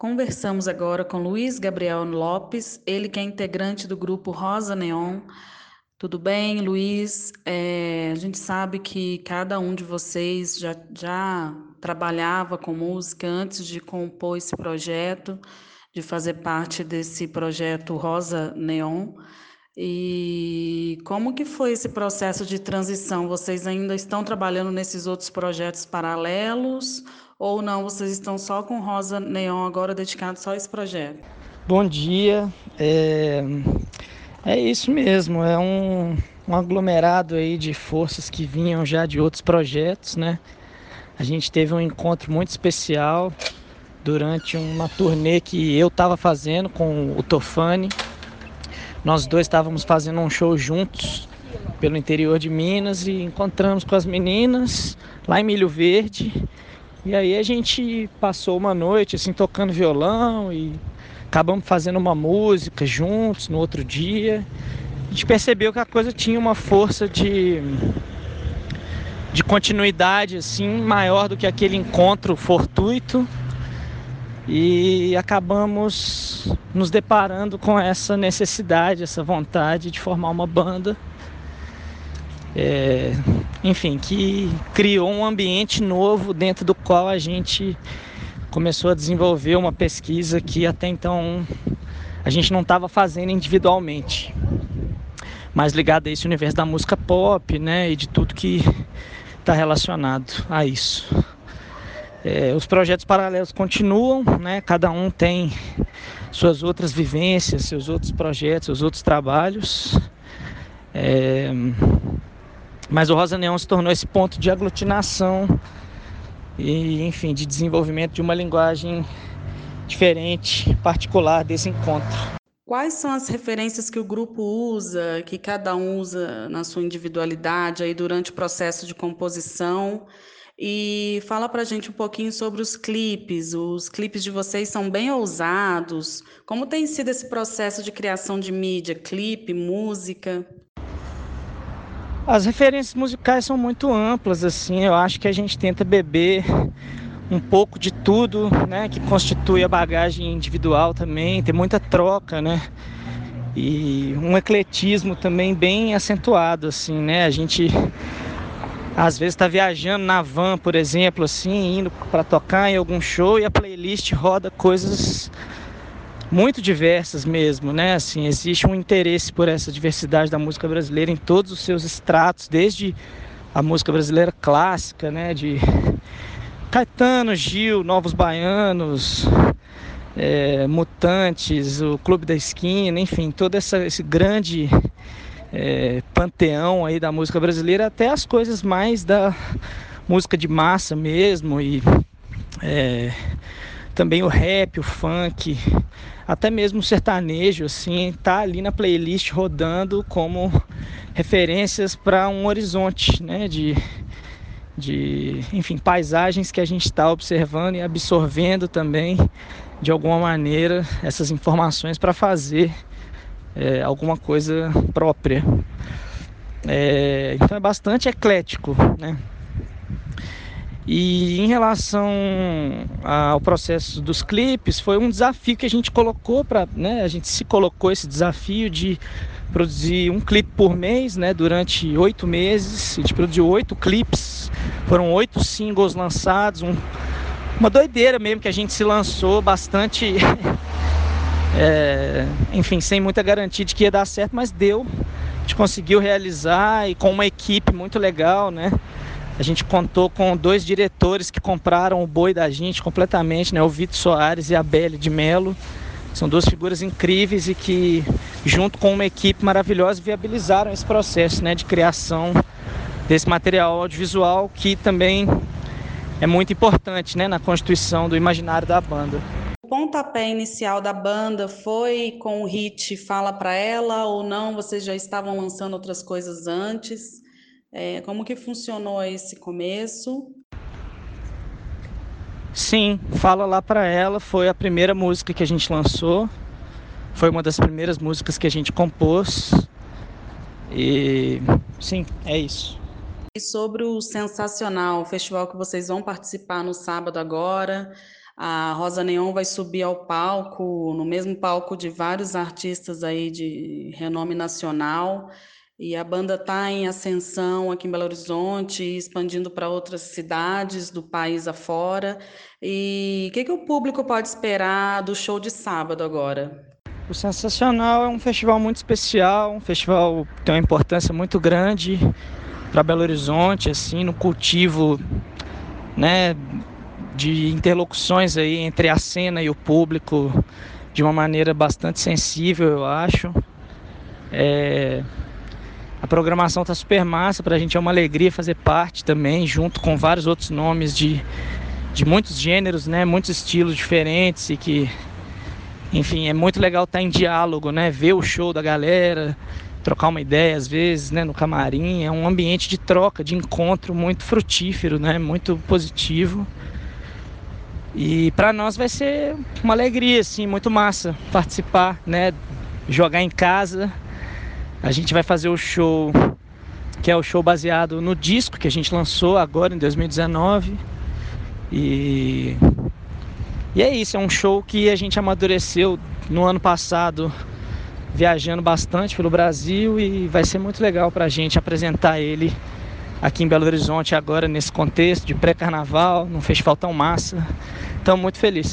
Conversamos agora com Luiz Gabriel Lopes, ele que é integrante do grupo Rosa Neon. Tudo bem, Luiz? É, a gente sabe que cada um de vocês já, já trabalhava com música antes de compor esse projeto, de fazer parte desse projeto Rosa Neon. E como que foi esse processo de transição? Vocês ainda estão trabalhando nesses outros projetos paralelos ou não? Vocês estão só com Rosa Neon agora dedicado só a esse projeto? Bom dia. É, é isso mesmo. É um, um aglomerado aí de forças que vinham já de outros projetos, né? A gente teve um encontro muito especial durante uma turnê que eu estava fazendo com o Tofani. Nós dois estávamos fazendo um show juntos pelo interior de Minas e encontramos com as meninas lá em Milho Verde e aí a gente passou uma noite assim tocando violão e acabamos fazendo uma música juntos no outro dia. A gente percebeu que a coisa tinha uma força de de continuidade assim maior do que aquele encontro fortuito e acabamos nos deparando com essa necessidade, essa vontade de formar uma banda é, enfim, que criou um ambiente novo dentro do qual a gente começou a desenvolver uma pesquisa que até então a gente não estava fazendo individualmente, mais ligada a esse universo da música pop, né, e de tudo que está relacionado a isso. É, os projetos paralelos continuam, né, cada um tem suas outras vivências, seus outros projetos, seus outros trabalhos. É, mas o Rosa Neon se tornou esse ponto de aglutinação e, enfim, de desenvolvimento de uma linguagem diferente, particular desse encontro. Quais são as referências que o grupo usa, que cada um usa na sua individualidade aí durante o processo de composição? E fala pra gente um pouquinho sobre os clipes. Os clipes de vocês são bem ousados. Como tem sido esse processo de criação de mídia, clipe, música? As referências musicais são muito amplas, assim, eu acho que a gente tenta beber um pouco de tudo, né, que constitui a bagagem individual também, tem muita troca, né? E um ecletismo também bem acentuado, assim, né? A gente às vezes está viajando na van, por exemplo, assim, indo para tocar em algum show e a playlist roda coisas muito diversas mesmo, né? Assim, existe um interesse por essa diversidade da música brasileira em todos os seus estratos, desde a música brasileira clássica, né? De Caetano, Gil, Novos Baianos, é, Mutantes, o Clube da Esquina, enfim, todo essa, esse grande é, panteão aí da música brasileira, até as coisas mais da música de massa mesmo e é, também o rap, o funk, até mesmo o sertanejo, assim, tá ali na playlist rodando como referências para um horizonte, né, de, de, enfim, paisagens que a gente está observando e absorvendo também, de alguma maneira, essas informações para fazer é, alguma coisa própria. É, então é bastante eclético, né? E em relação ao processo dos clipes, foi um desafio que a gente colocou para, né, a gente se colocou esse desafio de produzir um clipe por mês, né, durante oito meses. A gente produziu oito clipes, foram oito singles lançados, um, uma doideira mesmo que a gente se lançou bastante, é, enfim, sem muita garantia de que ia dar certo, mas deu. A gente conseguiu realizar e com uma equipe muito legal, né? A gente contou com dois diretores que compraram o boi da gente completamente, né? O Vitor Soares e a Belle de Melo. São duas figuras incríveis e que, junto com uma equipe maravilhosa, viabilizaram esse processo né, de criação desse material audiovisual que também é muito importante né, na constituição do imaginário da banda. O pontapé inicial da banda foi com o hit Fala Pra Ela ou não? Vocês já estavam lançando outras coisas antes? É, como que funcionou esse começo? Sim, Fala Lá Pra Ela foi a primeira música que a gente lançou. Foi uma das primeiras músicas que a gente compôs. E sim, é isso. E sobre o Sensacional, o festival que vocês vão participar no sábado agora, A Rosa Neon vai subir ao palco, no mesmo palco de vários artistas aí de renome nacional. E a banda está em ascensão aqui em Belo Horizonte, expandindo para outras cidades do país afora. E o que, que o público pode esperar do show de sábado agora? O Sensacional é um festival muito especial, um festival que tem uma importância muito grande para Belo Horizonte, assim, no cultivo, né, de interlocuções aí entre a cena e o público de uma maneira bastante sensível, eu acho. É, a programação tá super massa, pra gente é uma alegria fazer parte também, junto com vários outros nomes de, de muitos gêneros, né? Muitos estilos diferentes e que, enfim, é muito legal estar tá em diálogo, né? Ver o show da galera, trocar uma ideia às vezes, né? No camarim, é um ambiente de troca, de encontro muito frutífero, né? Muito positivo. E para nós vai ser uma alegria, assim, muito massa participar, né? Jogar em casa a gente vai fazer o show, que é o show baseado no disco que a gente lançou agora em 2019. E, e é isso, é um show que a gente amadureceu no ano passado, viajando bastante pelo Brasil e vai ser muito legal para a gente apresentar ele aqui em Belo Horizonte agora nesse contexto de pré-carnaval, num festival tão massa. Estamos muito felizes.